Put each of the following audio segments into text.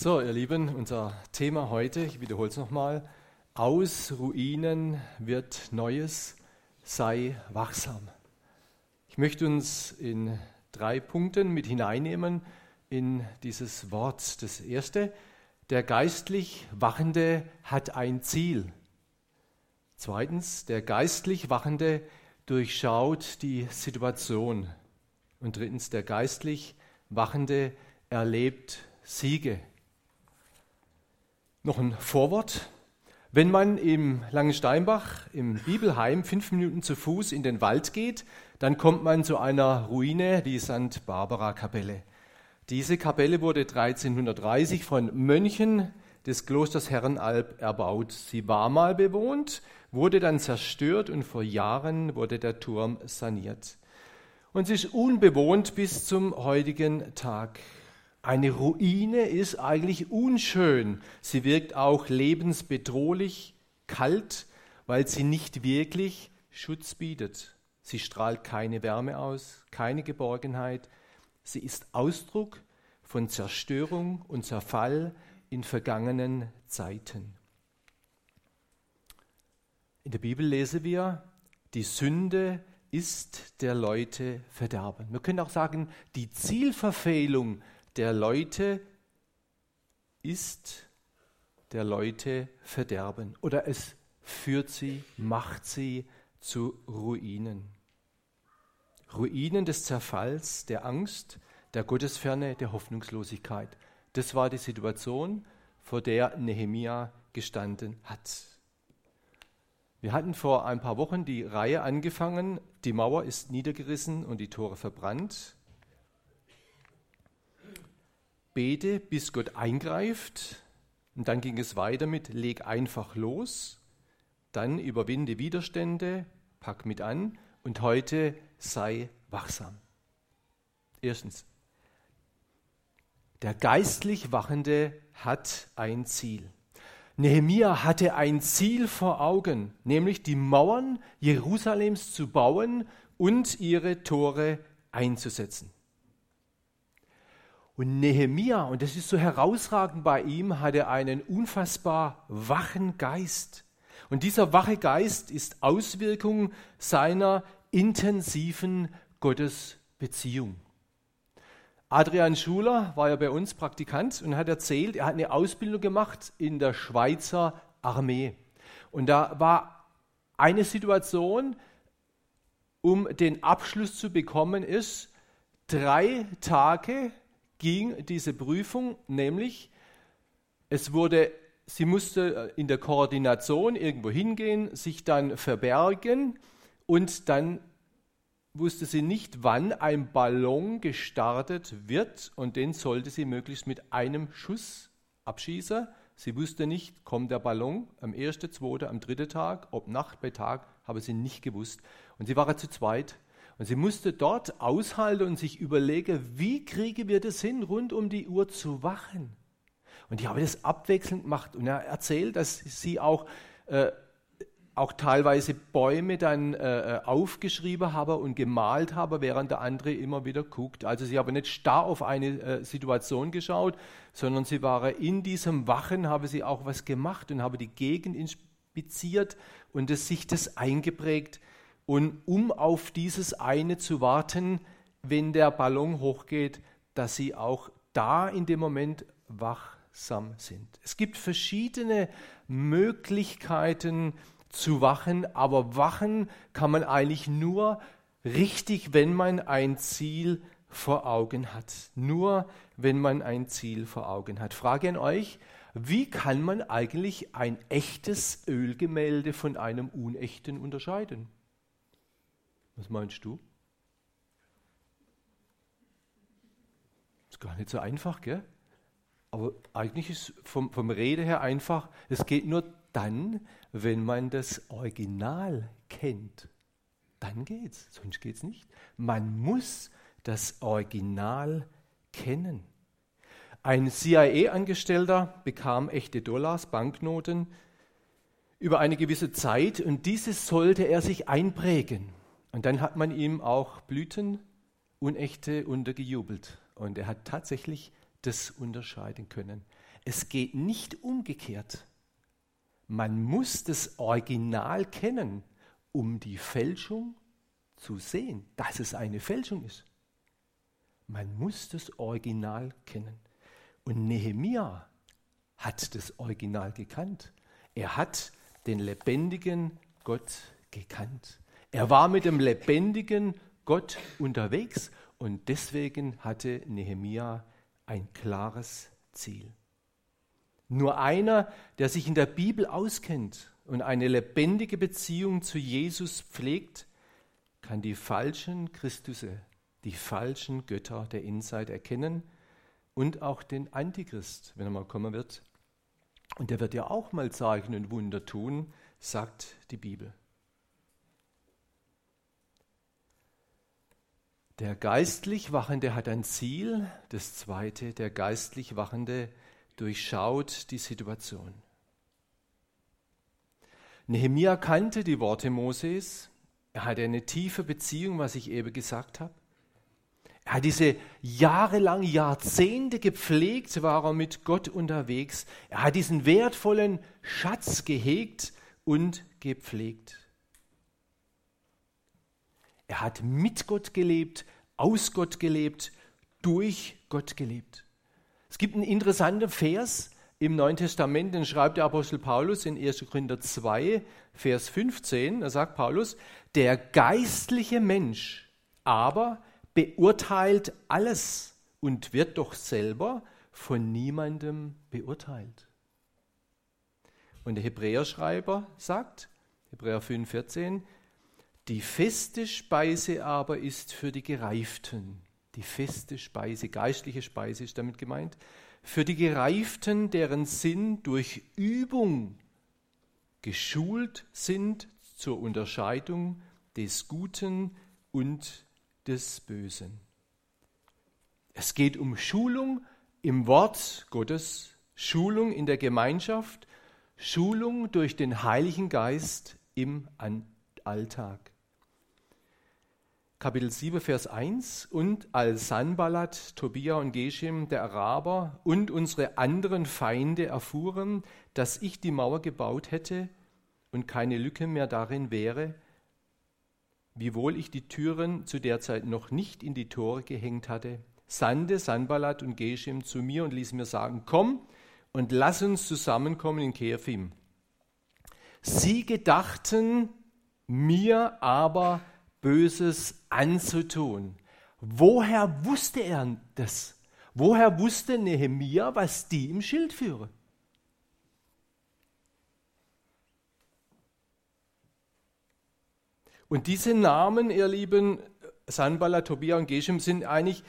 So, ihr Lieben, unser Thema heute, ich wiederhole es nochmal, aus Ruinen wird Neues, sei wachsam. Ich möchte uns in drei Punkten mit hineinnehmen in dieses Wort. Das erste, der geistlich Wachende hat ein Ziel. Zweitens, der geistlich Wachende durchschaut die Situation. Und drittens, der geistlich Wachende erlebt Siege. Noch ein Vorwort. Wenn man im Langensteinbach im Bibelheim fünf Minuten zu Fuß in den Wald geht, dann kommt man zu einer Ruine, die St. Barbara Kapelle. Diese Kapelle wurde 1330 von Mönchen des Klosters Herrenalb erbaut. Sie war mal bewohnt, wurde dann zerstört und vor Jahren wurde der Turm saniert. Und sie ist unbewohnt bis zum heutigen Tag. Eine Ruine ist eigentlich unschön. Sie wirkt auch lebensbedrohlich, kalt, weil sie nicht wirklich Schutz bietet. Sie strahlt keine Wärme aus, keine Geborgenheit. Sie ist Ausdruck von Zerstörung und Zerfall in vergangenen Zeiten. In der Bibel lesen wir, die Sünde ist der Leute Verderben. Wir können auch sagen, die Zielverfehlung der Leute ist der Leute Verderben oder es führt sie, macht sie zu Ruinen. Ruinen des Zerfalls, der Angst, der Gottesferne, der Hoffnungslosigkeit. Das war die Situation, vor der Nehemia gestanden hat. Wir hatten vor ein paar Wochen die Reihe angefangen, die Mauer ist niedergerissen und die Tore verbrannt bete, bis Gott eingreift. Und dann ging es weiter mit, leg einfach los, dann überwinde Widerstände, pack mit an und heute sei wachsam. Erstens, der geistlich Wachende hat ein Ziel. Nehemia hatte ein Ziel vor Augen, nämlich die Mauern Jerusalems zu bauen und ihre Tore einzusetzen. Und Nehemia, und das ist so herausragend bei ihm, hatte einen unfassbar wachen Geist. Und dieser wache Geist ist Auswirkung seiner intensiven Gottesbeziehung. Adrian Schuler war ja bei uns Praktikant und hat erzählt, er hat eine Ausbildung gemacht in der Schweizer Armee. Und da war eine Situation, um den Abschluss zu bekommen, ist drei Tage ging diese Prüfung, nämlich es wurde, sie musste äh, in der Koordination irgendwo hingehen, sich dann verbergen und dann wusste sie nicht, wann ein Ballon gestartet wird und den sollte sie möglichst mit einem Schuss abschießen. Sie wusste nicht, kommt der Ballon am ersten, zweiten, am dritten Tag, ob Nacht bei Tag, habe sie nicht gewusst. Und sie waren zu zweit und sie musste dort aushalten und sich überlegen, wie kriegen wir das hin, rund um die Uhr zu wachen. Und die haben das abwechselnd gemacht. Und er erzählt, dass sie auch, äh, auch teilweise Bäume dann äh, aufgeschrieben haben und gemalt haben, während der andere immer wieder guckt. Also sie haben nicht starr auf eine äh, Situation geschaut, sondern sie waren in diesem Wachen, haben sie auch was gemacht und haben die Gegend inspiziert und es, sich das eingeprägt und um auf dieses eine zu warten, wenn der Ballon hochgeht, dass sie auch da in dem Moment wachsam sind. Es gibt verschiedene Möglichkeiten zu wachen, aber wachen kann man eigentlich nur richtig, wenn man ein Ziel vor Augen hat. Nur wenn man ein Ziel vor Augen hat. Frage an euch, wie kann man eigentlich ein echtes Ölgemälde von einem unechten unterscheiden? Was meinst du? Ist gar nicht so einfach, gell? Aber eigentlich ist vom, vom Rede her einfach, es geht nur dann, wenn man das Original kennt. Dann geht's, sonst geht's nicht. Man muss das Original kennen. Ein CIA-Angestellter bekam echte Dollars, Banknoten über eine gewisse Zeit und dieses sollte er sich einprägen. Und dann hat man ihm auch Blüten, unechte, untergejubelt. Und er hat tatsächlich das unterscheiden können. Es geht nicht umgekehrt. Man muss das Original kennen, um die Fälschung zu sehen, dass es eine Fälschung ist. Man muss das Original kennen. Und Nehemia hat das Original gekannt. Er hat den lebendigen Gott gekannt. Er war mit dem lebendigen Gott unterwegs und deswegen hatte Nehemia ein klares Ziel. Nur einer, der sich in der Bibel auskennt und eine lebendige Beziehung zu Jesus pflegt, kann die falschen Christusse, die falschen Götter der Insight erkennen und auch den Antichrist, wenn er mal kommen wird. Und der wird ja auch mal Zeichen und Wunder tun, sagt die Bibel. Der geistlich Wachende hat ein Ziel. Das zweite, der geistlich Wachende durchschaut die Situation. Nehemia kannte die Worte Moses. Er hatte eine tiefe Beziehung, was ich eben gesagt habe. Er hat diese jahrelang, Jahrzehnte gepflegt, war er mit Gott unterwegs. Er hat diesen wertvollen Schatz gehegt und gepflegt. Er hat mit Gott gelebt, aus Gott gelebt, durch Gott gelebt. Es gibt einen interessanten Vers im Neuen Testament, den schreibt der Apostel Paulus in 1. Korinther 2, Vers 15. Da sagt Paulus, der geistliche Mensch aber beurteilt alles und wird doch selber von niemandem beurteilt. Und der Hebräerschreiber sagt, Hebräer 5, 14, die feste Speise aber ist für die Gereiften. Die feste Speise, geistliche Speise ist damit gemeint. Für die Gereiften, deren Sinn durch Übung geschult sind zur Unterscheidung des Guten und des Bösen. Es geht um Schulung im Wort Gottes, Schulung in der Gemeinschaft, Schulung durch den Heiligen Geist im Alltag. Kapitel 7, Vers 1. Und als Sanballat, Tobia und Geshem, der Araber und unsere anderen Feinde erfuhren, dass ich die Mauer gebaut hätte und keine Lücke mehr darin wäre, wiewohl ich die Türen zu der Zeit noch nicht in die Tore gehängt hatte, sandte Sanballat und Geshem zu mir und ließ mir sagen, komm und lass uns zusammenkommen in Kephim. Sie gedachten mir aber Böses anzutun. Woher wusste er das? Woher wusste Nehemia, was die im Schild führen? Und diese Namen, ihr Lieben, Sanballat, Tobia und Geshem, sind eigentlich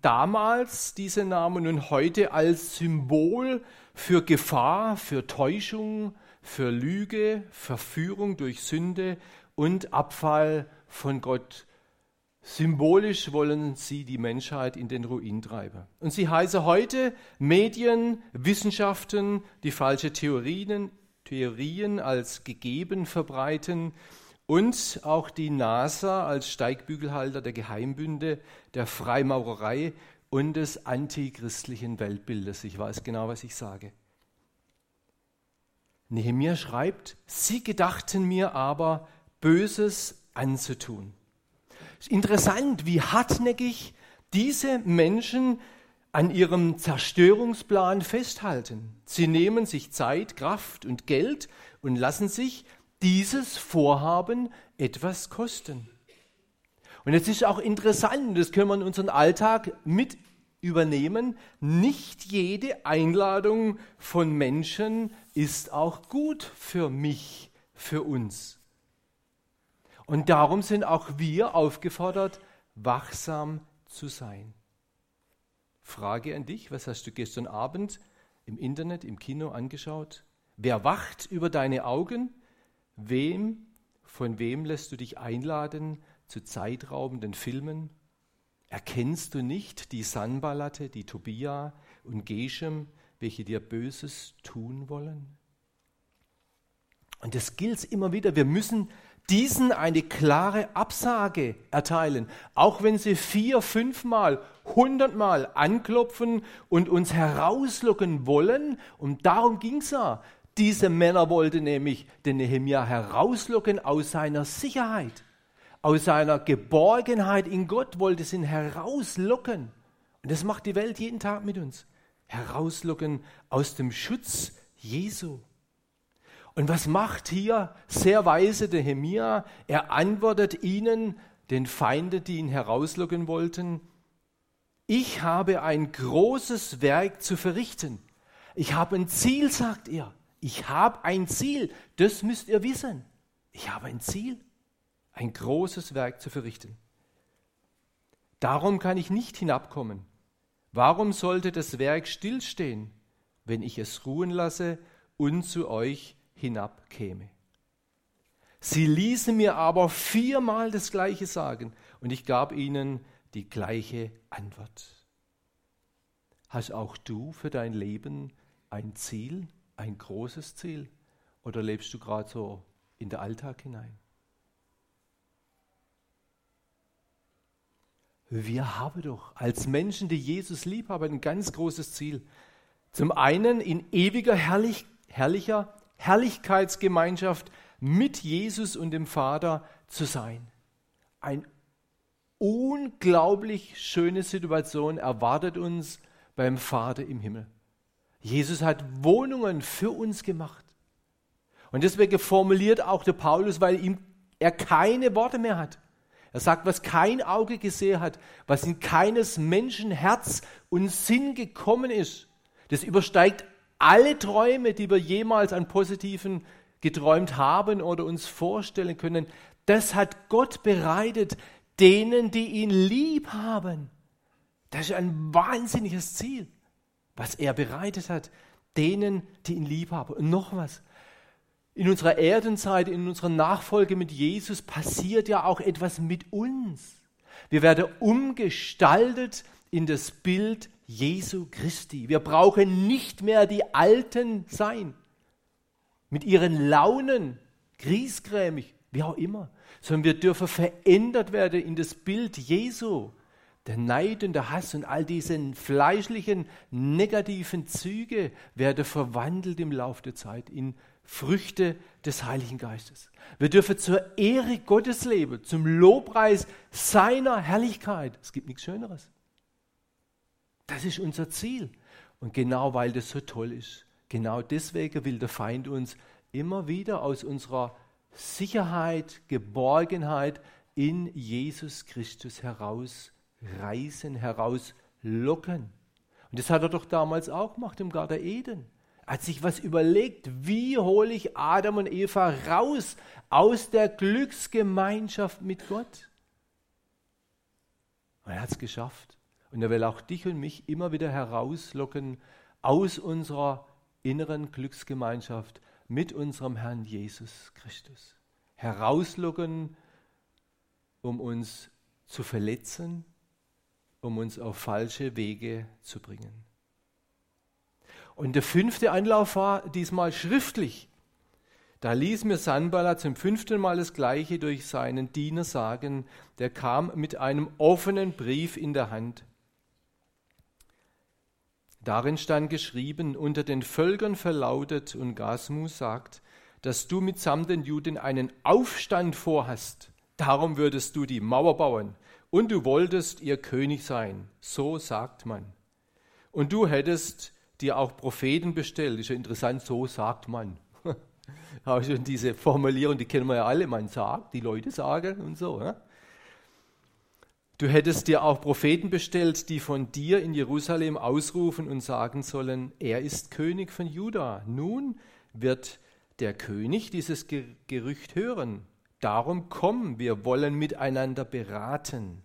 damals diese Namen und heute als Symbol für Gefahr, für Täuschung, für Lüge, Verführung durch Sünde und Abfall von Gott. Symbolisch wollen sie die Menschheit in den Ruin treiben. Und sie heißen heute Medien, Wissenschaften, die falsche Theorien, Theorien als gegeben verbreiten und auch die NASA als Steigbügelhalter der Geheimbünde, der Freimaurerei und des antichristlichen Weltbildes. Ich weiß genau, was ich sage. Nehemiah schreibt, sie gedachten mir aber Böses anzutun. Es ist interessant, wie hartnäckig diese Menschen an ihrem Zerstörungsplan festhalten. Sie nehmen sich Zeit, Kraft und Geld und lassen sich dieses Vorhaben etwas kosten. Und jetzt ist auch interessant, das können wir in unseren Alltag mit übernehmen, nicht jede Einladung von Menschen ist auch gut für mich, für uns. Und darum sind auch wir aufgefordert, wachsam zu sein. Frage an dich, was hast du gestern Abend im Internet, im Kino angeschaut? Wer wacht über deine Augen? Wem, von wem lässt du dich einladen zu zeitraubenden Filmen? Erkennst du nicht die Sanballate, die Tobia und Geshem, welche dir Böses tun wollen? Und das gilt immer wieder. Wir müssen diesen eine klare Absage erteilen, auch wenn sie vier, fünfmal, hundertmal anklopfen und uns herauslocken wollen. Und darum ging es ja. Diese Männer wollten nämlich den Nehemia herauslocken aus seiner Sicherheit, aus seiner Geborgenheit in Gott, wollte sie ihn herauslocken. Und das macht die Welt jeden Tag mit uns. Herauslocken aus dem Schutz Jesu. Und was macht hier sehr weise der Hemia? Er antwortet ihnen, den Feinden, die ihn herauslocken wollten, ich habe ein großes Werk zu verrichten. Ich habe ein Ziel, sagt er. Ich habe ein Ziel. Das müsst ihr wissen. Ich habe ein Ziel, ein großes Werk zu verrichten. Darum kann ich nicht hinabkommen. Warum sollte das Werk stillstehen, wenn ich es ruhen lasse und zu euch hinabkäme. Sie ließen mir aber viermal das gleiche sagen und ich gab ihnen die gleiche Antwort. Hast auch du für dein Leben ein Ziel, ein großes Ziel? Oder lebst du gerade so in den Alltag hinein? Wir haben doch als Menschen, die Jesus lieb haben, ein ganz großes Ziel. Zum einen in ewiger herrlich, herrlicher Herrlichkeitsgemeinschaft mit Jesus und dem Vater zu sein. Eine unglaublich schöne Situation erwartet uns beim Vater im Himmel. Jesus hat Wohnungen für uns gemacht. Und deswegen formuliert auch der Paulus, weil ihm er keine Worte mehr hat. Er sagt, was kein Auge gesehen hat, was in keines Menschen Herz und Sinn gekommen ist, das übersteigt alle Träume, die wir jemals an positiven geträumt haben oder uns vorstellen können, das hat Gott bereitet denen, die ihn lieb haben. Das ist ein wahnsinniges Ziel, was er bereitet hat, denen, die ihn lieb haben. Und noch was. In unserer Erdenzeit, in unserer Nachfolge mit Jesus passiert ja auch etwas mit uns. Wir werden umgestaltet in das Bild Jesu Christi. Wir brauchen nicht mehr die Alten sein, mit ihren Launen, griesgrämig, wie auch immer, sondern wir dürfen verändert werden in das Bild Jesu. Der Neid und der Hass und all diese fleischlichen, negativen Züge werden verwandelt im Laufe der Zeit in Früchte des Heiligen Geistes. Wir dürfen zur Ehre Gottes leben, zum Lobpreis seiner Herrlichkeit. Es gibt nichts Schöneres. Das ist unser Ziel. Und genau weil das so toll ist, genau deswegen will der Feind uns immer wieder aus unserer Sicherheit, Geborgenheit in Jesus Christus herausreißen, herauslocken. Und das hat er doch damals auch gemacht im Garten Eden. Er hat sich was überlegt, wie hole ich Adam und Eva raus aus der Glücksgemeinschaft mit Gott? Und er hat es geschafft. Und er will auch dich und mich immer wieder herauslocken aus unserer inneren Glücksgemeinschaft mit unserem Herrn Jesus Christus. Herauslocken, um uns zu verletzen, um uns auf falsche Wege zu bringen. Und der fünfte Anlauf war diesmal schriftlich. Da ließ mir Sanballat zum fünften Mal das Gleiche durch seinen Diener sagen. Der kam mit einem offenen Brief in der Hand. Darin stand geschrieben, unter den Völkern verlautet und Gasmu sagt, dass du mitsamt den Juden einen Aufstand vorhast. Darum würdest du die Mauer bauen und du wolltest ihr König sein. So sagt man. Und du hättest dir auch Propheten bestellt. Ist ja interessant, so sagt man. Habe schon diese Formulierung, die kennen wir ja alle. Man sagt, die Leute sagen und so. Ja? Du hättest dir auch Propheten bestellt, die von dir in Jerusalem ausrufen und sagen sollen, er ist König von Juda. Nun wird der König dieses Gerücht hören. Darum komm, wir wollen miteinander beraten.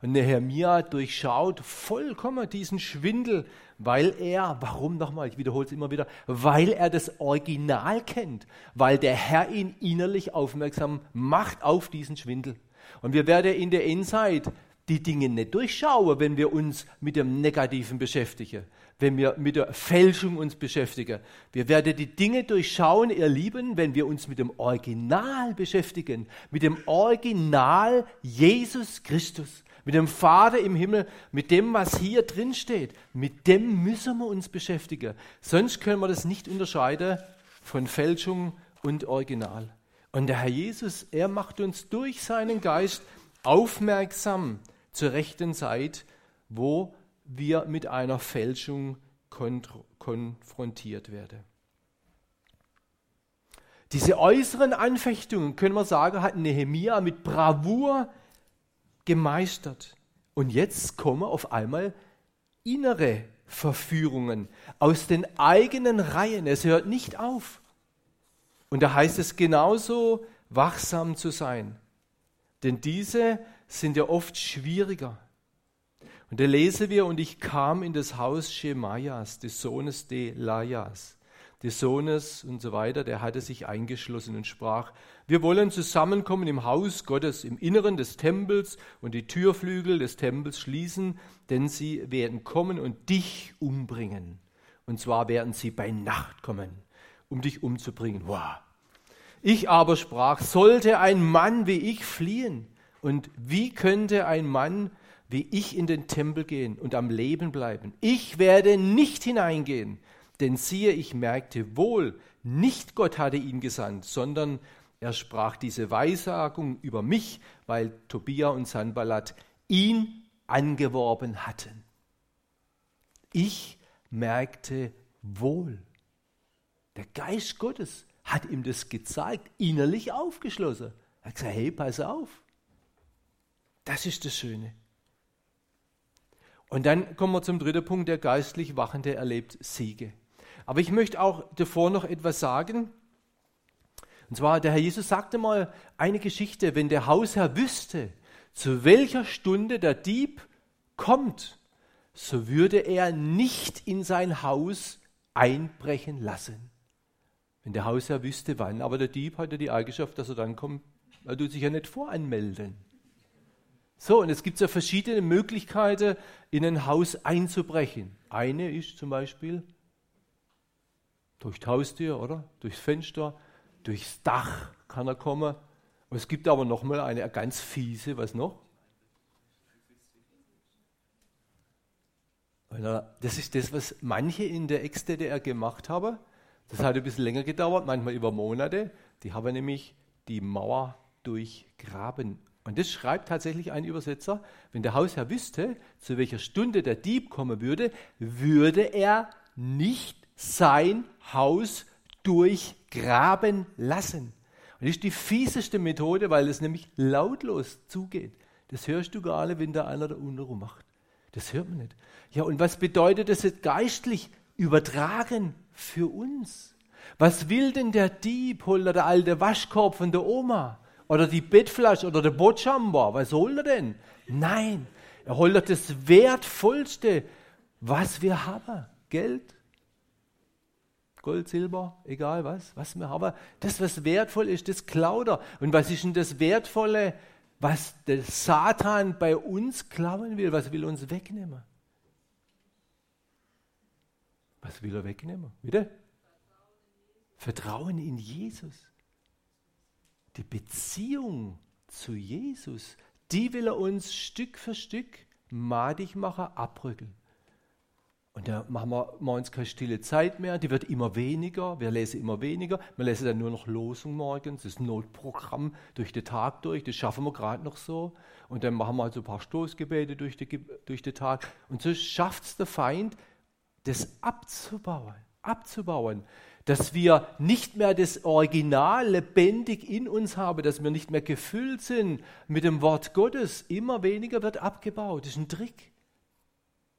Und Nehemia durchschaut vollkommen diesen Schwindel, weil er, warum nochmal, ich wiederhole es immer wieder, weil er das Original kennt, weil der Herr ihn innerlich aufmerksam macht auf diesen Schwindel. Und wir werden in der Endzeit die Dinge nicht durchschauen, wenn wir uns mit dem Negativen beschäftigen, wenn wir mit der Fälschung uns beschäftigen. Wir werden die Dinge durchschauen, ihr Lieben, wenn wir uns mit dem Original beschäftigen, mit dem Original Jesus Christus, mit dem Vater im Himmel, mit dem, was hier drin steht. Mit dem müssen wir uns beschäftigen. Sonst können wir das nicht unterscheiden von Fälschung und Original. Und der Herr Jesus, er macht uns durch seinen Geist aufmerksam zur rechten Zeit, wo wir mit einer Fälschung konfrontiert werden. Diese äußeren Anfechtungen, können wir sagen, hat Nehemia mit Bravour gemeistert. Und jetzt kommen auf einmal innere Verführungen aus den eigenen Reihen. Es hört nicht auf. Und da heißt es genauso, wachsam zu sein. Denn diese sind ja oft schwieriger. Und da lesen wir, und ich kam in das Haus Schemaias, des Sohnes Delajas, des Sohnes und so weiter, der hatte sich eingeschlossen und sprach, wir wollen zusammenkommen im Haus Gottes, im Inneren des Tempels und die Türflügel des Tempels schließen, denn sie werden kommen und dich umbringen. Und zwar werden sie bei Nacht kommen, um dich umzubringen. Wow. Ich aber sprach, sollte ein Mann wie ich fliehen? Und wie könnte ein Mann wie ich in den Tempel gehen und am Leben bleiben? Ich werde nicht hineingehen, denn siehe, ich merkte wohl, nicht Gott hatte ihn gesandt, sondern er sprach diese Weissagung über mich, weil Tobia und Sanballat ihn angeworben hatten. Ich merkte wohl. Der Geist Gottes hat ihm das gezeigt, innerlich aufgeschlossen. Er hat gesagt, hey, pass auf. Das ist das Schöne. Und dann kommen wir zum dritten Punkt, der geistlich Wachende erlebt Siege. Aber ich möchte auch davor noch etwas sagen. Und zwar, der Herr Jesus sagte mal eine Geschichte, wenn der Hausherr wüsste, zu welcher Stunde der Dieb kommt, so würde er nicht in sein Haus einbrechen lassen. Wenn der Hausherr wüsste, wann, aber der Dieb hat ja die Eigenschaft, dass er dann kommt, er tut sich ja nicht voranmelden. So, und es gibt ja verschiedene Möglichkeiten, in ein Haus einzubrechen. Eine ist zum Beispiel durch Haustür, oder? Durchs Fenster, durchs Dach kann er kommen. Und es gibt aber nochmal eine ganz fiese, was noch? Das ist das, was manche in der Ex-DDR gemacht haben. Das hat ein bisschen länger gedauert, manchmal über Monate. Die haben nämlich die Mauer durchgraben und das schreibt tatsächlich ein Übersetzer, wenn der Hausherr wüsste, zu welcher Stunde der Dieb kommen würde, würde er nicht sein Haus durchgraben lassen. Und das ist die fieseste Methode, weil es nämlich lautlos zugeht. Das hörst du gar nicht, wenn da einer da unten rum macht. Das hört man nicht. Ja, und was bedeutet das jetzt geistlich übertragen für uns? Was will denn der Dieb, holt der alte Waschkorb von der Oma? oder die Bettflasche oder der Botschamber. Was holt er denn? Nein, er holt das Wertvollste, was wir haben. Geld, Gold, Silber, egal was, was wir haben. Das, was wertvoll ist, das klaut er. Und was ist denn das Wertvolle, was der Satan bei uns klauen will? Was will er uns wegnehmen? Was will er wegnehmen? Bitte? Vertrauen in Jesus die Beziehung zu Jesus, die will er uns Stück für Stück madig machen, abrücken. Und da machen wir, uns keine stille Zeit mehr, die wird immer weniger, wir lesen immer weniger, wir lesen dann nur noch Losung morgens, das Notprogramm durch den Tag durch, das schaffen wir gerade noch so. Und dann machen wir halt so ein paar Stoßgebete durch, die, durch den Tag. Und so schafft es der Feind, das abzubauen, abzubauen dass wir nicht mehr das Original lebendig in uns haben, dass wir nicht mehr gefüllt sind mit dem Wort Gottes. Immer weniger wird abgebaut. Das ist ein Trick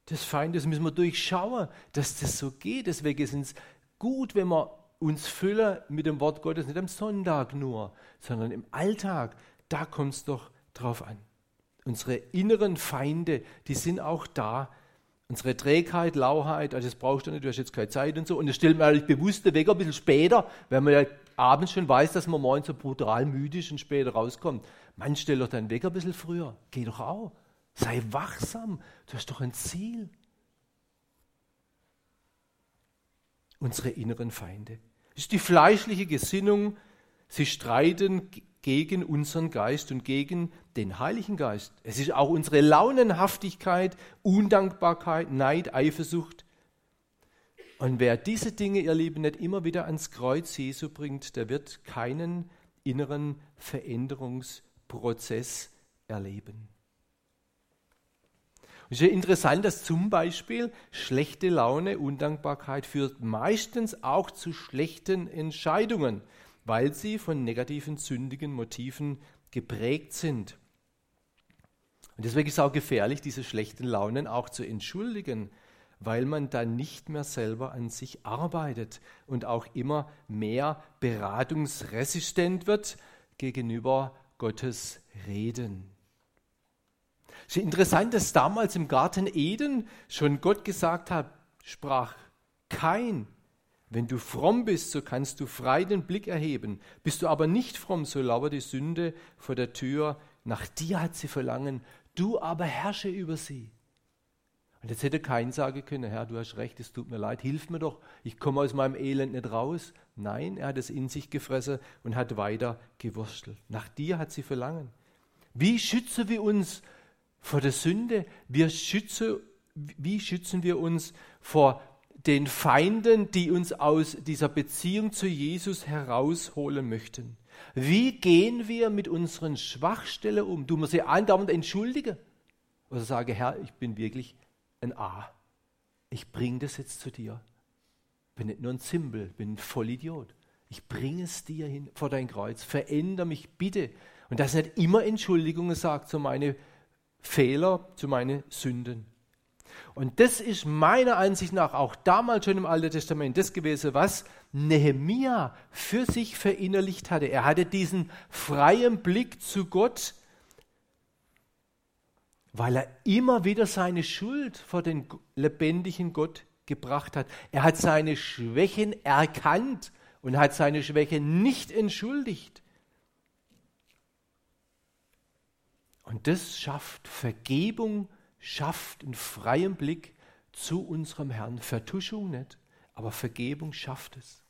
des Feindes, müssen wir durchschauen, dass das so geht. Deswegen ist es gut, wenn wir uns füllen mit dem Wort Gottes, nicht am Sonntag nur, sondern im Alltag. Da kommt es doch drauf an. Unsere inneren Feinde, die sind auch da, Unsere Trägheit, Lauheit, also das brauchst du nicht, du hast jetzt keine Zeit und so. Und das stellt man eigentlich bewusst weg, ein bisschen später, wenn man ja abends schon weiß, dass man morgens so brutal müde ist und später rauskommt. Man stellt doch deinen Weg ein bisschen früher. Geh doch auch. Sei wachsam, du hast doch ein Ziel. Unsere inneren Feinde. Das ist die fleischliche Gesinnung. Sie streiten gegen unseren Geist und gegen den Heiligen Geist. Es ist auch unsere Launenhaftigkeit, Undankbarkeit, Neid, Eifersucht. Und wer diese Dinge, ihr Lieben, nicht immer wieder ans Kreuz Jesu bringt, der wird keinen inneren Veränderungsprozess erleben. Es ist ja interessant, dass zum Beispiel schlechte Laune, Undankbarkeit führt meistens auch zu schlechten Entscheidungen, weil sie von negativen, sündigen Motiven geprägt sind. Und deswegen ist es auch gefährlich, diese schlechten Launen auch zu entschuldigen, weil man dann nicht mehr selber an sich arbeitet und auch immer mehr beratungsresistent wird gegenüber Gottes Reden. Es ist interessant, dass damals im Garten Eden schon Gott gesagt hat, sprach kein, wenn du fromm bist, so kannst du frei den Blick erheben. Bist du aber nicht fromm, so lauert die Sünde vor der Tür. Nach dir hat sie Verlangen, du aber herrsche über sie. Und jetzt hätte kein sagen können, Herr, du hast recht, es tut mir leid, hilf mir doch, ich komme aus meinem Elend nicht raus. Nein, er hat es in sich gefressen und hat weiter gewurstelt. Nach dir hat sie Verlangen. Wie schützen wir uns vor der Sünde? Wir schützen, wie schützen wir uns vor den Feinden, die uns aus dieser Beziehung zu Jesus herausholen möchten? Wie gehen wir mit unseren Schwachstellen um? Du musst sie andauernd entschuldigen. Oder sage, Herr, ich bin wirklich ein A. Ich bringe das jetzt zu dir. Bin nicht nur ein Zimbel, bin ein Vollidiot. Ich bringe es dir hin vor dein Kreuz. Veränder mich bitte. Und das nicht immer Entschuldigungen sagt zu meinen Fehler, zu meinen Sünden. Und das ist meiner Ansicht nach auch damals schon im Alten Testament das gewesen, was Nehemia für sich verinnerlicht hatte. Er hatte diesen freien Blick zu Gott, weil er immer wieder seine Schuld vor den lebendigen Gott gebracht hat. Er hat seine Schwächen erkannt und hat seine Schwächen nicht entschuldigt. Und das schafft Vergebung, schafft einen freien Blick zu unserem Herrn. Vertuschung nicht, aber Vergebung schafft es.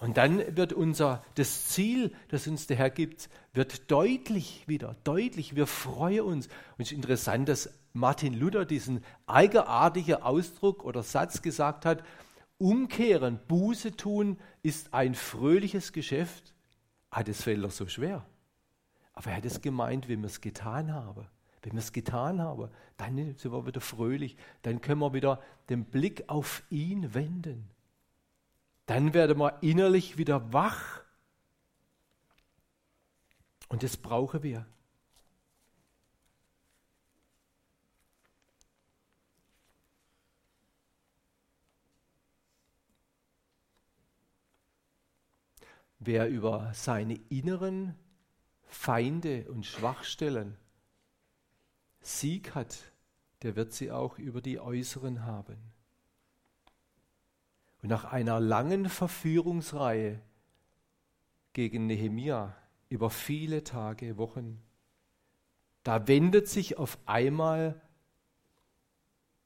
Und dann wird unser, das Ziel, das uns der Herr gibt, wird deutlich wieder, deutlich. Wir freuen uns. Und es ist interessant, dass Martin Luther diesen eigenartigen Ausdruck oder Satz gesagt hat, umkehren, Buße tun ist ein fröhliches Geschäft. Ah, das fällt doch so schwer. Aber er hat es gemeint, wenn wir es getan haben. Wenn wir es getan haben, dann sind wir wieder fröhlich. Dann können wir wieder den Blick auf ihn wenden. Dann werden wir innerlich wieder wach. Und das brauchen wir. Wer über seine inneren Feinde und Schwachstellen Sieg hat, der wird sie auch über die äußeren haben. Und nach einer langen Verführungsreihe gegen Nehemia über viele Tage, Wochen, da wendet sich auf einmal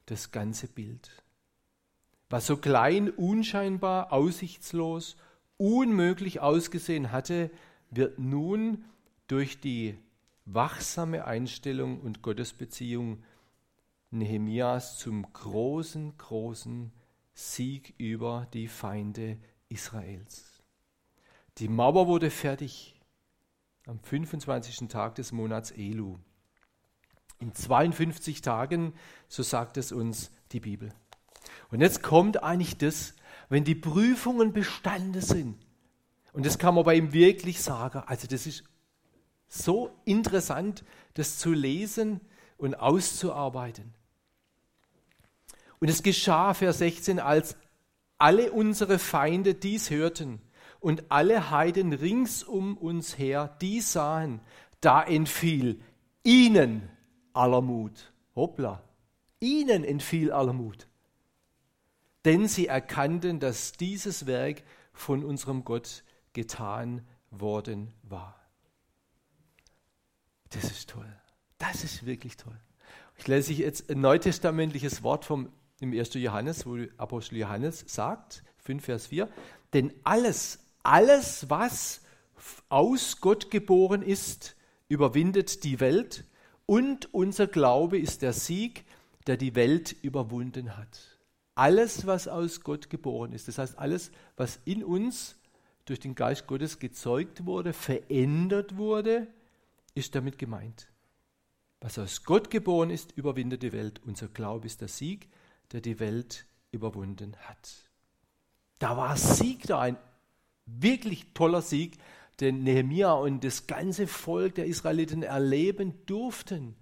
das ganze Bild. Was so klein, unscheinbar, aussichtslos, unmöglich ausgesehen hatte, wird nun durch die wachsame Einstellung und Gottesbeziehung Nehemias zum großen, großen Sieg über die Feinde Israels. Die Mauer wurde fertig am 25. Tag des Monats Elu. In 52 Tagen, so sagt es uns die Bibel. Und jetzt kommt eigentlich das, wenn die Prüfungen bestanden sind. Und das kann man bei ihm wirklich sagen. Also das ist so interessant, das zu lesen und auszuarbeiten. Und es geschah, Vers 16, als alle unsere Feinde dies hörten und alle Heiden rings um uns her dies sahen, da entfiel ihnen aller Mut. Hoppla, ihnen entfiel aller Mut. Denn sie erkannten, dass dieses Werk von unserem Gott getan worden war. Das ist toll. Das ist wirklich toll. Ich lese jetzt ein neutestamentliches Wort vom, im 1. Johannes, wo Apostel Johannes sagt, 5 Vers 4, denn alles, alles, was aus Gott geboren ist, überwindet die Welt und unser Glaube ist der Sieg, der die Welt überwunden hat. Alles, was aus Gott geboren ist, das heißt alles, was in uns durch den Geist Gottes gezeugt wurde, verändert wurde, ist damit gemeint. Was aus Gott geboren ist, überwindet die Welt. Unser Glaube ist der Sieg, der die Welt überwunden hat. Da war Sieg da, ein wirklich toller Sieg, den Nehemia und das ganze Volk der Israeliten erleben durften.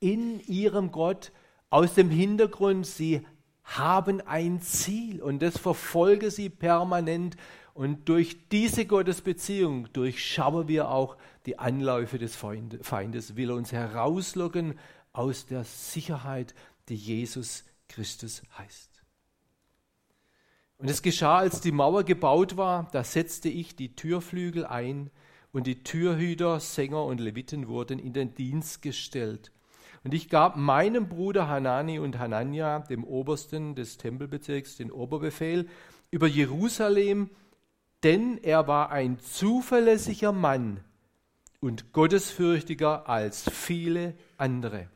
In ihrem Gott, aus dem Hintergrund, sie haben ein Ziel und das verfolge sie permanent. Und durch diese Gottesbeziehung durchschauen wir auch die Anläufe des Feindes, will uns herauslocken aus der Sicherheit, die Jesus Christus heißt. Und es geschah, als die Mauer gebaut war, da setzte ich die Türflügel ein und die Türhüter, Sänger und Leviten wurden in den Dienst gestellt. Und ich gab meinem Bruder Hanani und Hanania, dem Obersten des Tempelbezirks, den Oberbefehl über Jerusalem, denn er war ein zuverlässiger Mann und gottesfürchtiger als viele andere.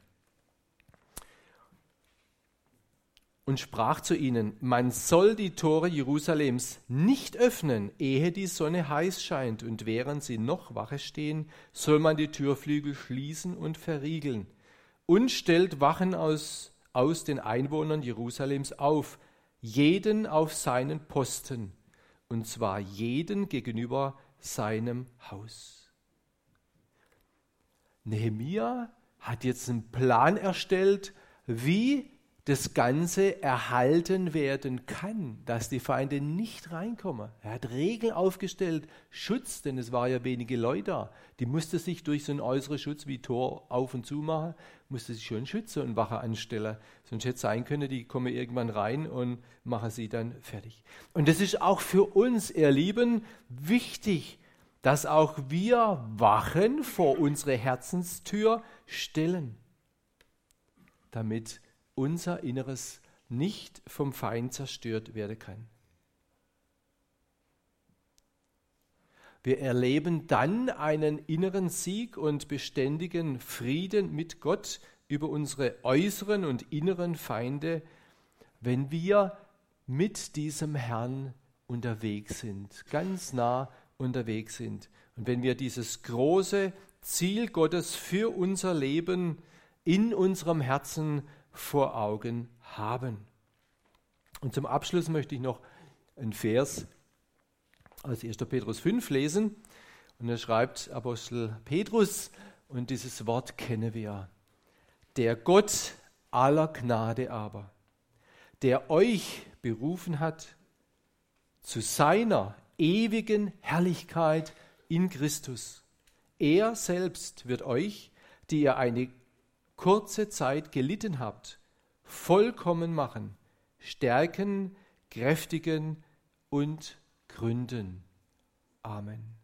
und sprach zu ihnen, man soll die Tore Jerusalems nicht öffnen, ehe die Sonne heiß scheint, und während sie noch wache stehen, soll man die Türflügel schließen und verriegeln, und stellt Wachen aus, aus den Einwohnern Jerusalems auf, jeden auf seinen Posten, und zwar jeden gegenüber seinem Haus. Nehemia hat jetzt einen Plan erstellt, wie das Ganze erhalten werden kann, dass die Feinde nicht reinkommen. Er hat Regeln aufgestellt, Schutz, denn es war ja wenige Leute da. Die musste sich durch so einen äußeren Schutz wie Tor auf und zu machen, musste sich schon schützen und Wache anstellen. Sonst hätte es sein können, die kommen irgendwann rein und machen sie dann fertig. Und das ist auch für uns, ihr Lieben, wichtig, dass auch wir Wachen vor unsere Herzenstür stellen, damit unser Inneres nicht vom Feind zerstört werden kann. Wir erleben dann einen inneren Sieg und beständigen Frieden mit Gott über unsere äußeren und inneren Feinde, wenn wir mit diesem Herrn unterwegs sind, ganz nah unterwegs sind. Und wenn wir dieses große Ziel Gottes für unser Leben in unserem Herzen vor Augen haben. Und zum Abschluss möchte ich noch einen Vers aus 1. Petrus 5 lesen. Und da schreibt Apostel Petrus, und dieses Wort kennen wir. Der Gott aller Gnade aber, der euch berufen hat zu seiner ewigen Herrlichkeit in Christus. Er selbst wird euch, die ihr eine kurze Zeit gelitten habt, vollkommen machen, stärken, kräftigen und gründen. Amen.